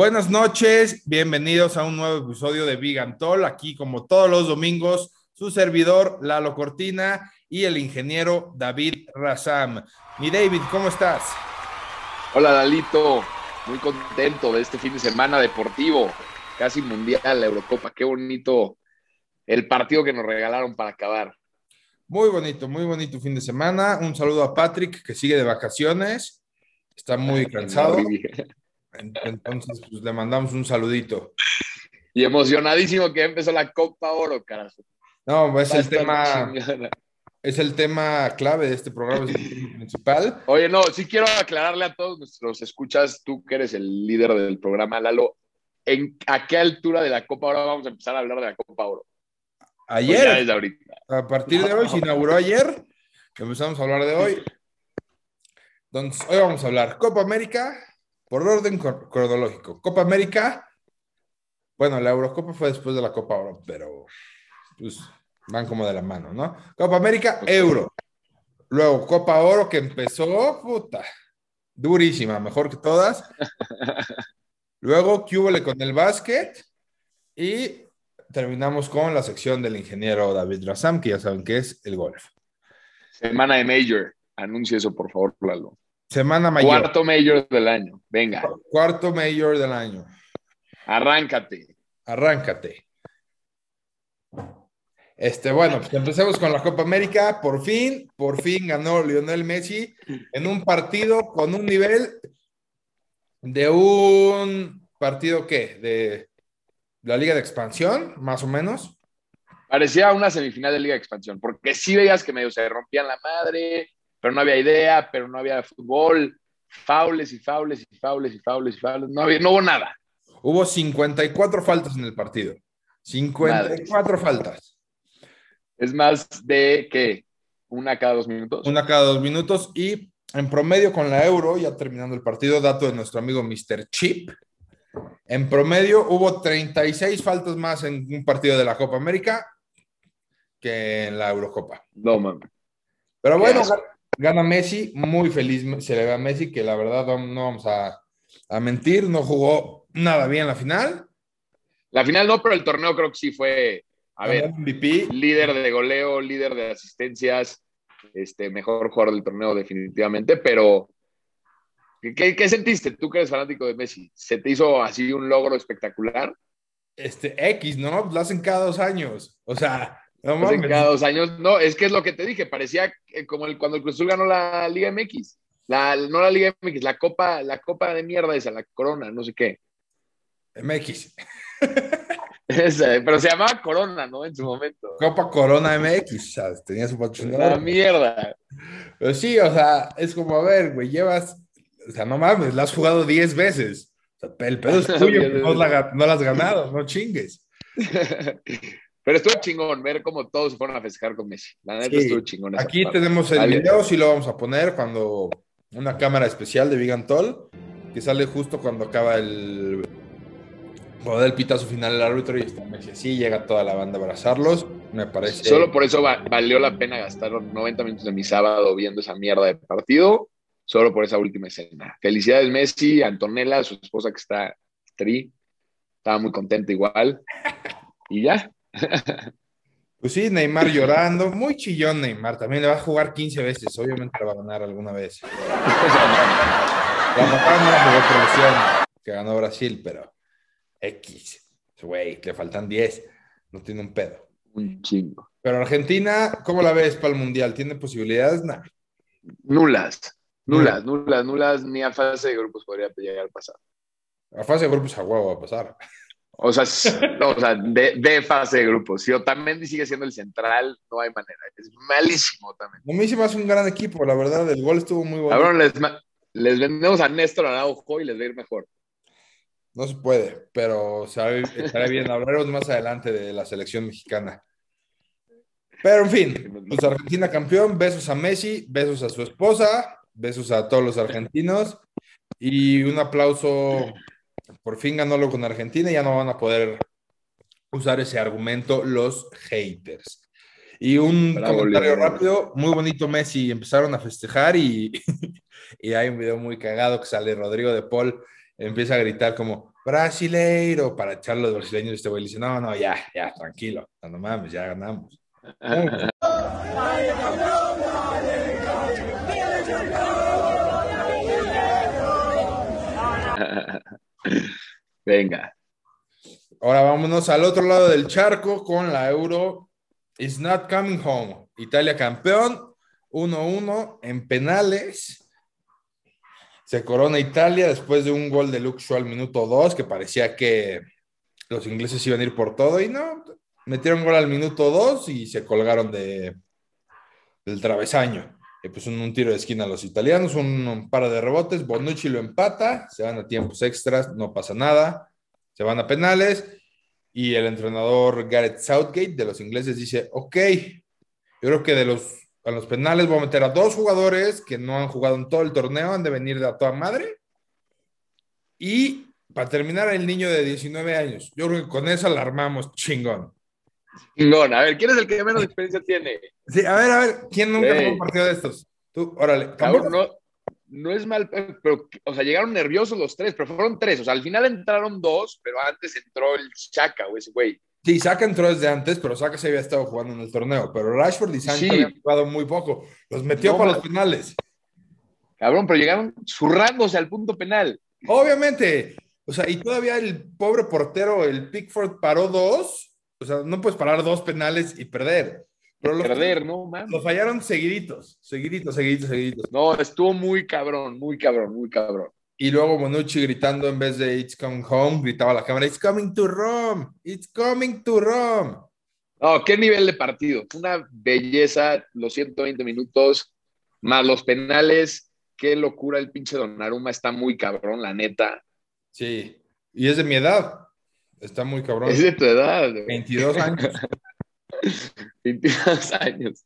Buenas noches, bienvenidos a un nuevo episodio de Big Antol. Aquí, como todos los domingos, su servidor Lalo Cortina y el ingeniero David Razam. Mi David, ¿cómo estás? Hola, Dalito. Muy contento de este fin de semana deportivo, casi mundial, la Eurocopa. Qué bonito el partido que nos regalaron para acabar. Muy bonito, muy bonito fin de semana. Un saludo a Patrick, que sigue de vacaciones. Está muy cansado. Entonces, pues le mandamos un saludito. Y emocionadísimo que empezó la Copa Oro, carajo. No, es el tema. Es el tema clave de este programa, es el principal. Oye, no, sí quiero aclararle a todos nuestros escuchas, tú que eres el líder del programa, Lalo, ¿en, ¿a qué altura de la Copa Oro vamos a empezar a hablar de la Copa Oro? Ayer. A partir de hoy, se inauguró ayer, empezamos a hablar de hoy. Entonces, hoy vamos a hablar Copa América, por orden cronológico. Copa América, bueno, la Eurocopa fue después de la Copa Oro, pero pues van como de la mano, ¿no? Copa América, Euro. Luego Copa Oro que empezó, puta, durísima, mejor que todas. Luego, Cúbole con el básquet. Y terminamos con la sección del ingeniero David Razam, que ya saben que es el golf. Semana de Major. Anuncie eso, por favor, Lalo. Semana mayor. Cuarto mayor del año. Venga. Cuarto mayor del año. Arráncate. Arráncate. Este, bueno, pues empecemos con la Copa América. Por fin, por fin ganó Lionel Messi en un partido con un nivel de un partido ¿qué? de la Liga de Expansión, más o menos. Parecía una semifinal de Liga de Expansión, porque sí veías que medio se rompían la madre, pero no había idea, pero no había fútbol, faules y faules y faules y faules y faules, no, había, no hubo nada. Hubo 54 faltas en el partido. 54 faltas. Es más de que una cada dos minutos. Una cada dos minutos y en promedio con la Euro, ya terminando el partido, dato de nuestro amigo Mr. Chip, en promedio hubo 36 faltas más en un partido de la Copa América que en la Eurocopa. No, mames. Pero bueno, gana Messi, muy feliz se le ve a Messi, que la verdad no vamos a, mentir, no jugó nada bien la final. La final no, pero el torneo creo que sí fue, a ver, líder de goleo, líder de asistencias, este, mejor jugador del torneo definitivamente, pero ¿qué, sentiste tú que eres fanático de Messi? ¿Se te hizo así un logro espectacular? Este, X, ¿no? Lo hacen cada dos años. O sea, no cada dos años. No, es que es lo que te dije. Parecía como el, cuando el Cruz Azul ganó la Liga MX. La, no la Liga MX, la Copa, la Copa de mierda esa, la Corona, no sé qué. MX. pero se llamaba Corona, ¿no? En su momento. Copa Corona MX, ¿sabes? Tenía su patrocinador. La mierda. Pero sí, o sea, es como, a ver, güey, llevas, o sea, no mames, la has jugado 10 veces. O sea, el pedo es tuyo, no, la, no la has ganado, no chingues. Pero estuvo chingón ver cómo todos se fueron a festejar con Messi. La neta estuvo chingón. Aquí tenemos el video, sí lo vamos a poner cuando una cámara especial de Vigantol, que sale justo cuando acaba el. Cuando el pitazo final el árbitro y está Messi así, llega toda la banda a abrazarlos. Me parece. Solo por eso valió la pena gastar 90 minutos de mi sábado viendo esa mierda de partido, solo por esa última escena. Felicidades, Messi, Antonella, su esposa que está tri, estaba muy contenta igual. Y ya, pues sí, Neymar llorando, muy chillón Neymar, también le va a jugar 15 veces, obviamente le va a ganar alguna vez. La no que ganó Brasil, pero X, güey, le faltan 10, no tiene un pedo. Un chingo. Pero Argentina, ¿cómo la ves para el Mundial? ¿Tiene posibilidades? Nah. Nulas, nulas, nulas, nulas, ni a fase de grupos podría llegar a pasar. A fase de grupos a huevo va a pasar. O sea, o sea de, fase de grupos. Si Otamendi sigue siendo el central, no hay manera. Es malísimo también. A mí sí me hace un gran equipo, la verdad. El gol estuvo muy bueno. Cabrón, les, les vendemos a Néstor Araujo y les va a ir mejor. No se puede, pero estará bien. Hablaremos más adelante de la selección mexicana. Pero en fin, pues Argentina campeón, besos a Messi, besos a su esposa, besos a todos los argentinos y un aplauso por fin ganó con Argentina y ya no van a poder usar ese argumento los haters. Y un comentario rápido, muy bonito Messi, empezaron a festejar y, y, hay un video muy cagado que sale Rodrigo de Paul empieza a gritar como brasileiro para echar los brasileños. Este güey le dice, no, no, ya, ya, tranquilo, no mames, ya ganamos. Venga. Ahora vámonos al otro lado del charco con la Euro. It's not coming home. Italia campeón, 1-1 en penales. Se corona Italia después de un gol de Shaw al minuto 2, que parecía que los ingleses iban a ir por todo y no, metieron gol al minuto 2 y se colgaron de, del travesaño. Y pues un, un, tiro de esquina a los italianos, un, un, par de rebotes, Bonucci lo empata, se van a tiempos extras, no pasa nada, se van a penales y el entrenador Gareth Southgate de los ingleses dice, ok, yo creo que de los, a los penales voy a meter a dos jugadores que no han jugado en todo el torneo, han de venir de a toda madre. Y para terminar, el niño de 19 años. Yo creo que con eso alarmamos chingón. Chingón. A ver, ¿quién es el que menos experiencia tiene? Sí, a ver, a ver, ¿quién nunca tuvo un partido de estos? Tú, órale. Cabrón, no, no es mal, pero, o sea, llegaron nerviosos los tres, pero fueron tres. O sea, al final entraron dos, pero antes entró el Chaka, güey, ese güey. Sí, Saka entró desde antes, pero Saka se había estado jugando en el torneo. Pero Rashford y Sancho habían jugado muy poco. Los metió para los penales. Cabrón, pero llegaron zurrándose al punto penal. Obviamente. O sea, y todavía el pobre portero, el Pickford, paró dos. O sea, no puedes parar dos penales y perder. Pero los, perder, no, man. Lo fallaron seguiditos, seguiditos, seguiditos, seguiditos. No, estuvo muy cabrón, muy cabrón, muy cabrón. Y luego Bonucci gritando en vez de It's coming home, gritaba a la cámara, It's coming to Rome, It's coming to Rome. Oh, qué nivel de partido. Una belleza, los 120 minutos, más los penales. Qué locura el pinche Donnarumma, está muy cabrón, la neta. Sí, y es de mi edad. Está muy cabrón. Es de tu edad. 22 años. 22 años.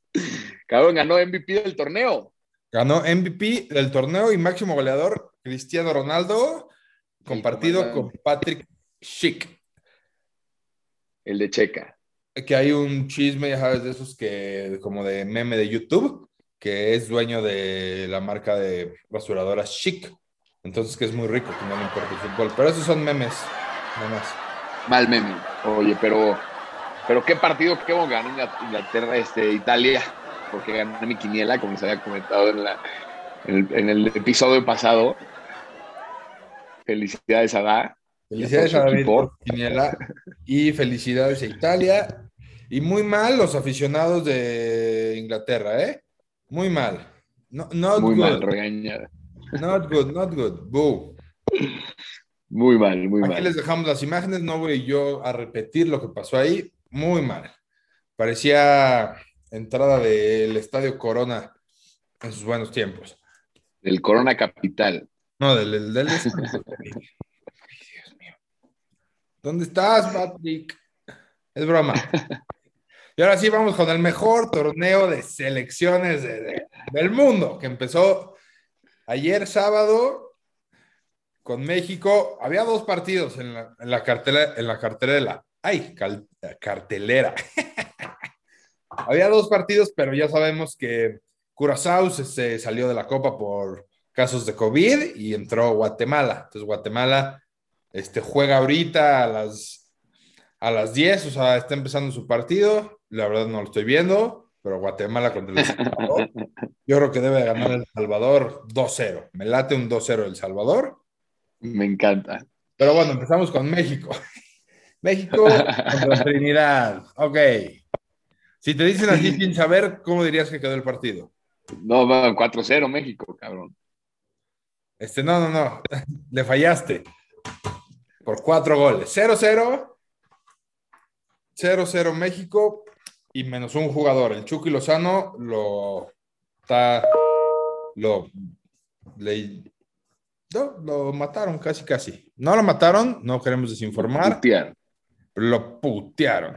Cabrón, ganó MVP del torneo. Ganó MVP del torneo y máximo goleador Cristiano Ronaldo, compartido con Patrick Schick. El de Checa. Que hay un chisme, ya sabes, de esos que, como de meme de YouTube, que es dueño de la marca de basuradoras Chic. Entonces, que es muy rico, que no le importa el fútbol. Pero esos son memes, nomás. Mal meme. Oye, pero, pero qué partido, qué ganó Inglaterra, este, Italia porque gané mi quiniela, como se había comentado en, la, en, el, episodio pasado. Felicidades a Da. Felicidades a David por quiniela y felicidades a Italia. Y muy mal los aficionados de Inglaterra, ¿eh? Muy mal. No, not muy good. mal, regañada. Not good, not good. Boo. Muy mal, muy mal. Aquí les dejamos las imágenes, no voy yo a repetir lo que pasó ahí. Muy mal. Parecía entrada del Estadio Corona en sus buenos tiempos. Del Corona Capital. No, del... del, Dios mío. ¿Dónde estás, Patrick? Es broma. Y ahora sí vamos con el mejor torneo de selecciones del mundo, que empezó ayer sábado con México. Había dos partidos en la, en la cartelera, en la cartelera. Ay, cartelera. Había dos partidos, pero ya sabemos que Curazao se, salió de la Copa por casos de COVID y entró Guatemala. Entonces Guatemala este, juega ahorita a las, a las 10, o sea, está empezando su partido. La verdad no lo estoy viendo, pero Guatemala contra El Salvador. Yo creo que debe ganar El Salvador 2-0. Me late un 2-0 El Salvador. Me encanta. Pero bueno, empezamos con México. México contra Trinidad. Ok. Si te dicen así sin saber, ¿cómo dirías que quedó el partido? No, 4-0 México, cabrón. Este, no, no, no. Le fallaste. Por cuatro goles. 0-0. 0-0 México y menos un jugador. El Chucky Lozano lo está. Lo. Le, no, lo mataron casi, casi. No lo mataron, no queremos desinformar. Lo putearon. Lo putearon.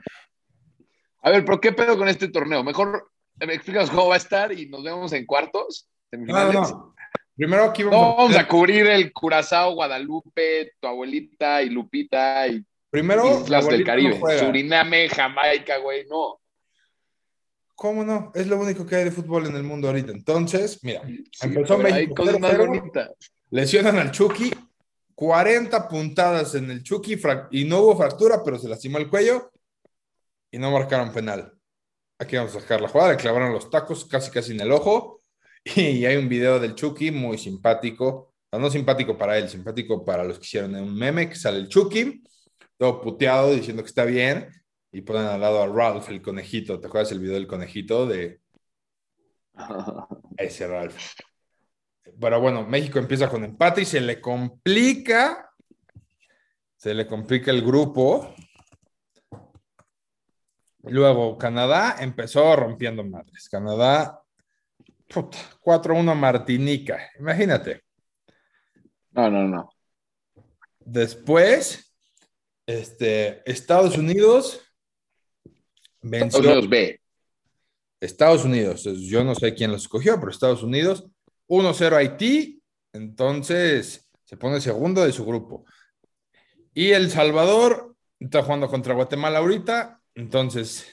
A ver, ¿pero qué pedo con este torneo? Mejor me explicas cómo va a estar y nos vemos en cuartos. No, no. Primero aquí vamos, a... cubrir el Curazao, Guadalupe, tu abuelita y Lupita y Primero, Islas del Caribe. Suriname, Jamaica, güey, no. ¿Cómo no? Es lo único que hay de fútbol en el mundo ahorita. Entonces, mira, empezó México. Hay cosas más bonitas. Lesionan al Chucky 40 puntadas en el Chucky y no hubo fractura, pero se lastimó el cuello y no marcaron penal. Aquí vamos a sacar la jugada, le clavaron los tacos casi casi en el ojo y hay un video del Chucky muy simpático, no simpático para él, simpático para los que hicieron un meme que sale el Chucky, todo puteado diciendo que está bien y ponen al lado a Ralph, el conejito. ¿Te acuerdas el video del conejito de ese Ralph? Pero bueno, México empieza con empate y se le complica, se le complica el grupo. Luego Canadá empezó rompiendo madres. Canadá, 4-1 Martinica, imagínate. No, no, no. Después, este, Estados Unidos venció. Estados Unidos B. Estados Unidos, yo no sé quién los escogió, pero Estados Unidos 1-0 Haití, entonces se pone segundo de su grupo. Y El Salvador está jugando contra Guatemala ahorita, entonces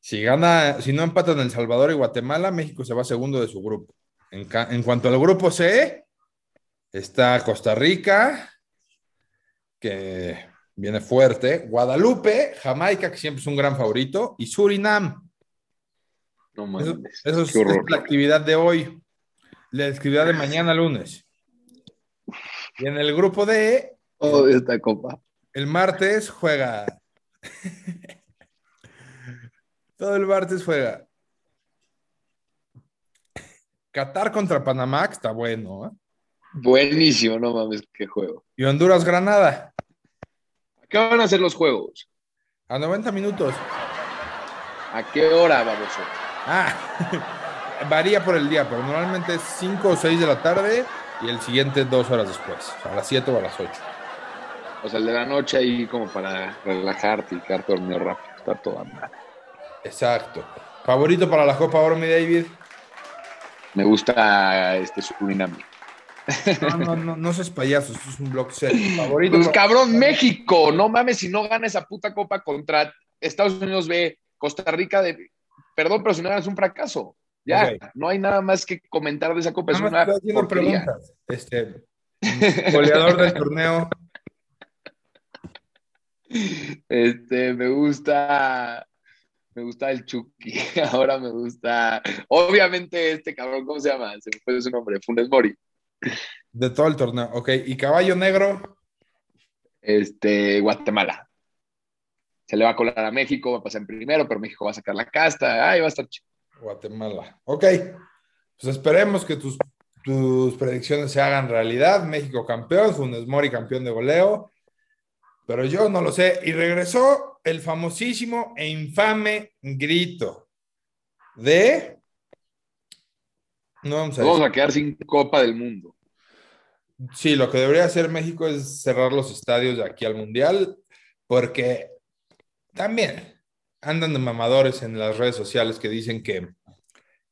si gana, si no empatan El Salvador y Guatemala, México se va segundo de su grupo. En, en cuanto al grupo C, está Costa Rica, que viene fuerte, Guadalupe, Jamaica, que siempre es un gran favorito, y Surinam. No mames. Eso, es la actividad de hoy la actividad de mañana lunes. Y en el grupo D. Oh, esta copa. El martes juega. Todo el martes juega. Qatar contra Panamá, que está bueno. ¿eh? Buenísimo, no mames, qué juego. Y Honduras Granada. ¿A qué van a ser los juegos? A 90 minutos. ¿A qué hora vamos Ah, varía por el día, pero normalmente es 5 o 6 de la tarde y el siguiente dos horas después, a las 7 o a las 8. O sea, el de la noche ahí como para relajarte y quedarte dormido rápido, está todo mal. Exacto. ¿Favorito para la Copa Oro, mi David? Me gusta este Surinam. No, no, no, no seas payaso, esto es un blog set. Favorito. Pues cabrón, México, no mames si no gana esa puta copa contra Estados Unidos B, Costa Rica de. Perdón, pero si no ganas un fracaso. Ya, no hay nada más que comentar de esa copa. Es una preguntas. Este, goleador del torneo. Este, me gusta, me gusta el Chucky. Ahora me gusta, obviamente este cabrón, ¿cómo se llama? Se me fue su nombre, Funes Mori. De todo el torneo, ok. ¿Y caballo negro? Este, Guatemala. Se le va a colar a México, va a pasar en primero, pero México va a sacar la casta. Ay, va a estar chido. Guatemala. Ok, pues esperemos que tus, tus predicciones se hagan realidad. México campeón, Funes Mori campeón de goleo, pero yo no lo sé. Y regresó el famosísimo e infame grito de... No vamos a, vamos a quedar sin Copa del Mundo. Sí, lo que debería hacer México es cerrar los estadios de aquí al Mundial, porque también andan de mamadores en las redes sociales que dicen que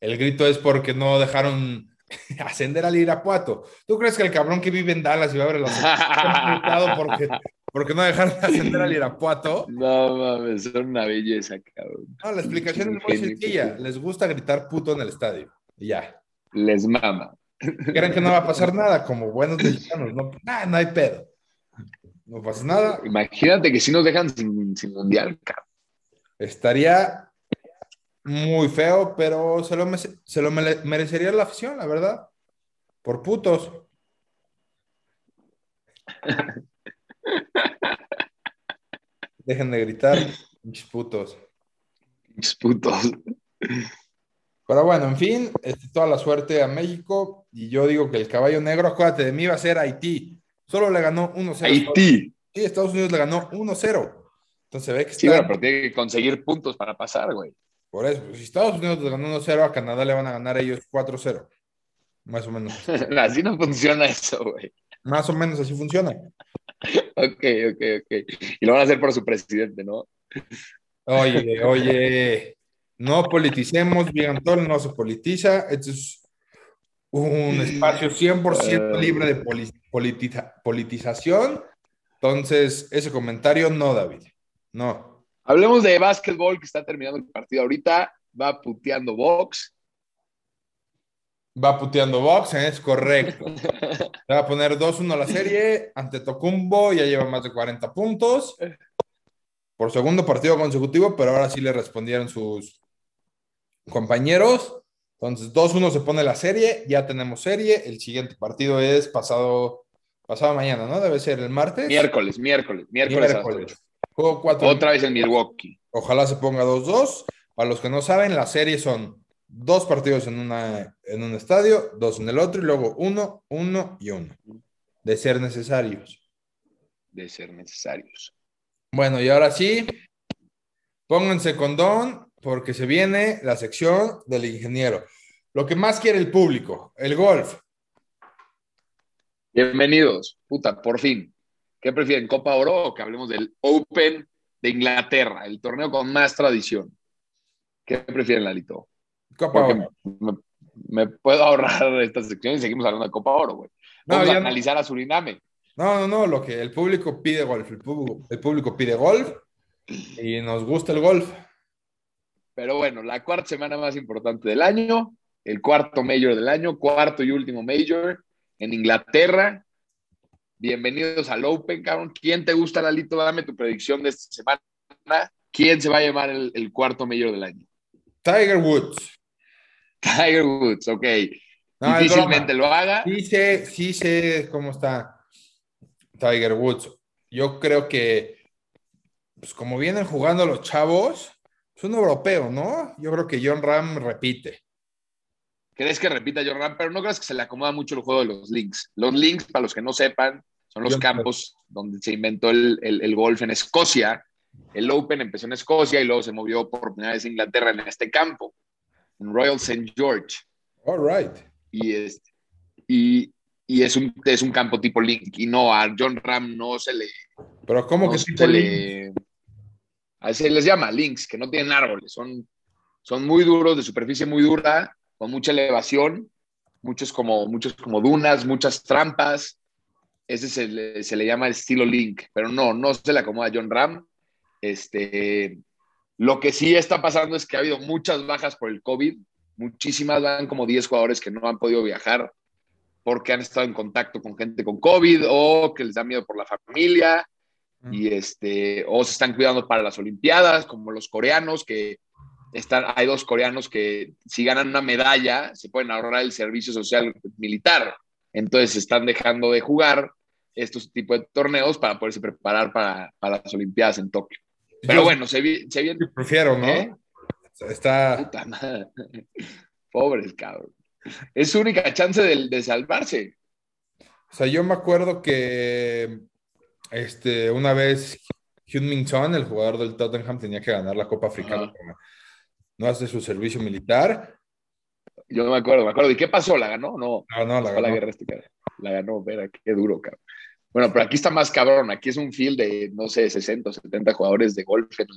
el grito es porque no dejaron ascender al Irapuato. ¿Tú crees que el cabrón que vive en Dallas y va a ver la porque, porque no dejaron ascender al Irapuato? No mames, son una belleza, cabrón. No, la explicación es muy sencilla. Les gusta gritar puto en el estadio. ya. Les mama. Creen que no va a pasar nada, como buenos mexicanos. No, no hay pedo. No pasa nada. Imagínate que si nos dejan sin, sin mundial, cabrón. Estaría muy feo, pero se lo, se lo merecería la afición, la verdad. Por putos. Dejen de gritar, pinches putos. Pinches putos. Pero bueno, en fin, este, toda la suerte a México. Y yo digo que el caballo negro, acuérdate de mí, va a ser Haití. Solo le ganó 1-0. Haití. Sí, Estados Unidos le ganó 1-0. Entonces ve que Sí, pero tiene que conseguir puntos para pasar, güey. Por eso, pues, si Estados Unidos ganó 1-0, a Canadá le van a ganar ellos 4-0. Más o menos. así no funciona eso, güey. Más o menos así funciona. ok, ok, ok. Y lo van a hacer por su presidente, ¿no? Oye, oye, no politicemos, Vigantol no se politiza. Esto es un espacio 100% ah. libre de politización. Entonces, ese comentario no, David. No. Hablemos de básquetbol, que está terminando el partido ahorita. Va puteando box. Va puteando box, es correcto. Le va a poner 2-1 a la serie. Ante Tocumbo ya lleva más de 40 puntos. Por segundo partido consecutivo, pero ahora sí le respondieron sus compañeros. Entonces, 2-1 se pone la serie. Ya tenemos serie. El siguiente partido es pasado, pasado mañana, ¿no? Debe ser el martes. Miércoles, miércoles, miércoles. Juego 4. Otra vez en Milwaukee. Ojalá se ponga 2-2. Para los que no saben, la serie son dos partidos en, una, en un estadio, dos en el otro y luego uno, uno y uno. De ser necesarios. De ser necesarios. Bueno, y ahora sí, pónganse con Don porque se viene la sección del ingeniero. Lo que más quiere el público, el golf. Bienvenidos, puta, por fin. ¿Qué prefieren, Copa Oro o que hablemos del Open de Inglaterra, el torneo con más tradición? ¿Qué prefieren, Lalito? Copa Oro. Me, puedo ahorrar esta sección y seguimos hablando de Copa Oro, güey. Vamos a analizar a Suriname. No, no, no, lo que el público pide golf. El público, el público pide golf y nos gusta el golf. Pero bueno, la cuarta semana más importante del año, el cuarto Major del año, cuarto y último Major en Inglaterra. Bienvenidos al Open, cabrón. ¿Quién te gusta, Lalito? Dame tu predicción de esta semana. ¿Quién se va a llevar el, el cuarto Major del año? Tiger Woods. Tiger Woods, ok. Difícilmente lo haga. Sí sé, sí sé cómo está Tiger Woods. Yo creo que, pues como vienen jugando los chavos, es un europeo, ¿no? Yo creo que John Ram repite. ¿Crees que repita John Ram? Pero no crees que se le acomoda mucho el juego de los links. Los links, para los que no sepan, son los campos donde se inventó el, el golf en Escocia el Open empezó en Escocia y luego se movió por primera vez a Inglaterra en este campo, en Royal St. George. All right. Y, es, y, y es, un, es un campo tipo Link. Y no, a John Ram no se le. Pero, ¿cómo que se le. A se les llama links, que no tienen árboles. Son, son muy duros, de superficie muy dura, con mucha elevación, muchos como, muchos como dunas, muchas trampas. Ese se le, se le llama el estilo Link, pero no, no se le acomoda a John Ram. Este, lo que sí está pasando es que ha habido muchas bajas por el COVID, muchísimas, van como 10 jugadores que no han podido viajar porque han estado en contacto con gente con COVID o que les da miedo por la familia y este, o se están cuidando para las Olimpiadas, como los coreanos que están, hay dos coreanos que si ganan una medalla se pueden ahorrar el servicio social militar, entonces están dejando de jugar estos tipos de torneos para poderse preparar para, para las Olimpiadas en Tokio. Pero bueno, se, se viene. Prefiero, ¿no? ¿Eh? Está. Puta madre. Pobre cabrón. Es su única chance de, de, salvarse. O sea, yo me acuerdo que este, una vez Hyun-Min Son, el jugador del Tottenham, tenía que ganar la Copa Africana. No hace su servicio militar. Yo no me acuerdo, me acuerdo. ¿Y qué pasó? ¿La ganó? No, no, no la ganó. La, guerra la ganó, espera, qué duro, cabrón. Bueno, pero aquí está más cabrón. Aquí es un field de, no sé, 60 o 70 jugadores de golf en,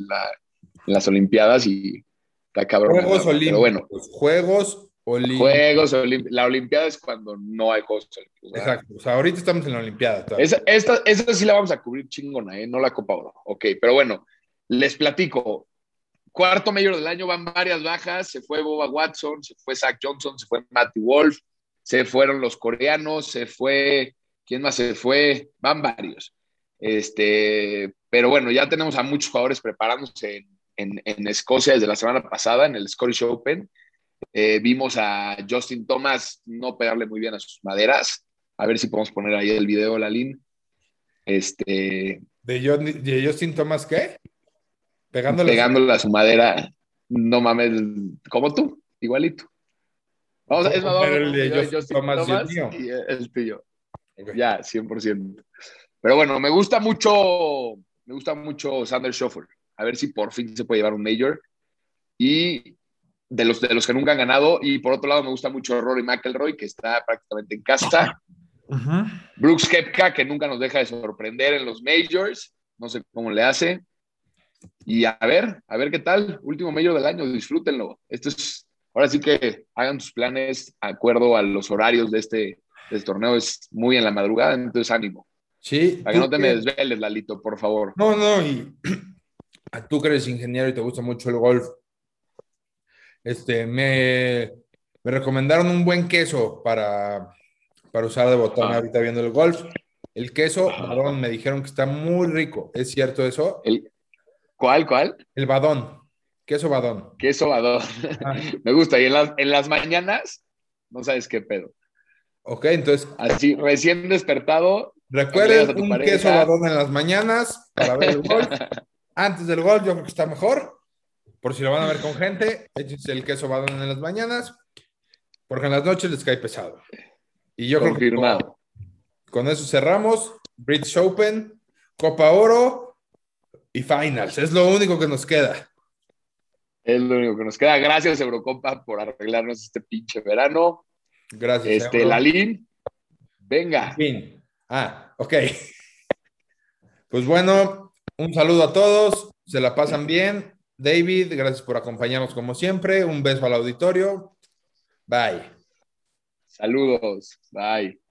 las Olimpiadas y está cabrón. Juegos Olímpicos. Bueno, Juegos Olímpicos. Juegos Olímpicos. La Olimpiada es cuando no hay Juegos Olímpicos. Exacto. O sea, ahorita estamos en la Olimpiada. Esa, esta, esta sí la vamos a cubrir chingona, ¿eh? No la Copa Oro. Ok, pero bueno, les platico. Cuarto mayor del año van varias bajas. Se fue Boba Watson, se fue Zach Johnson, se fue Matty Wolf, se fueron los coreanos, se fue ¿Quién más se fue? Van varios. Este, pero bueno, ya tenemos a muchos jugadores preparándose en, en, Escocia desde la semana pasada, en el Scottish Open. Eh, vimos a Justin Thomas no pegarle muy bien a sus maderas. A ver si podemos poner ahí el video, Lalín. Este, ¿De, Justin Thomas qué? Pegándole, pegándole a su madera. No mames, como tú, igualito. Vamos, es más, vamos, el de Justin, Thomas, y el tuyo. Ya, 100%. Pero bueno, me gusta mucho, me gusta mucho Sander Schoffel. A ver si por fin se puede llevar un Major. Y de los, de los que nunca han ganado. Y por otro lado, me gusta mucho Rory McElroy, que está prácticamente en casa. Brooks Kepka, que nunca nos deja de sorprender en los Majors. No sé cómo le hace. Y a ver, a ver qué tal. Último Major del año, disfrútenlo. Esto es, ahora sí que hagan sus planes de acuerdo a los horarios de este, el torneo es muy en la madrugada, entonces ánimo. Sí. Para que no te me desveles, Lalito, por favor. No, no, y tú que eres ingeniero y te gusta mucho el golf, este, me, Me recomendaron un buen queso para, para usar de botón ah. ahorita viendo el golf. El queso badón me dijeron que está muy rico. ¿Es cierto eso? ¿El, ¿Cuál, cuál? El badón. Queso badón. Queso badón. Ah. me gusta. Y en las, en las mañanas, no sabes qué pedo. Ok, entonces. Así, recién despertado. Recuerden un queso badón en las mañanas para ver el golf. Antes del golf, yo creo que está mejor. Por si lo van a ver con gente, échense el queso badón en las mañanas, porque en las noches les cae pesado. Y yo creo que con, eso cerramos. British Open, Copa Oro y Finals. Es lo único que nos queda. Es lo único que nos queda. Gracias, Eurocopa, por arreglarnos este pinche verano. Gracias. Este, Lalín, venga. Fin. Ah, ok. Pues bueno, un saludo a todos. Se la pasan bien. David, gracias por acompañarnos como siempre. Un beso al auditorio. Bye. Saludos. Bye.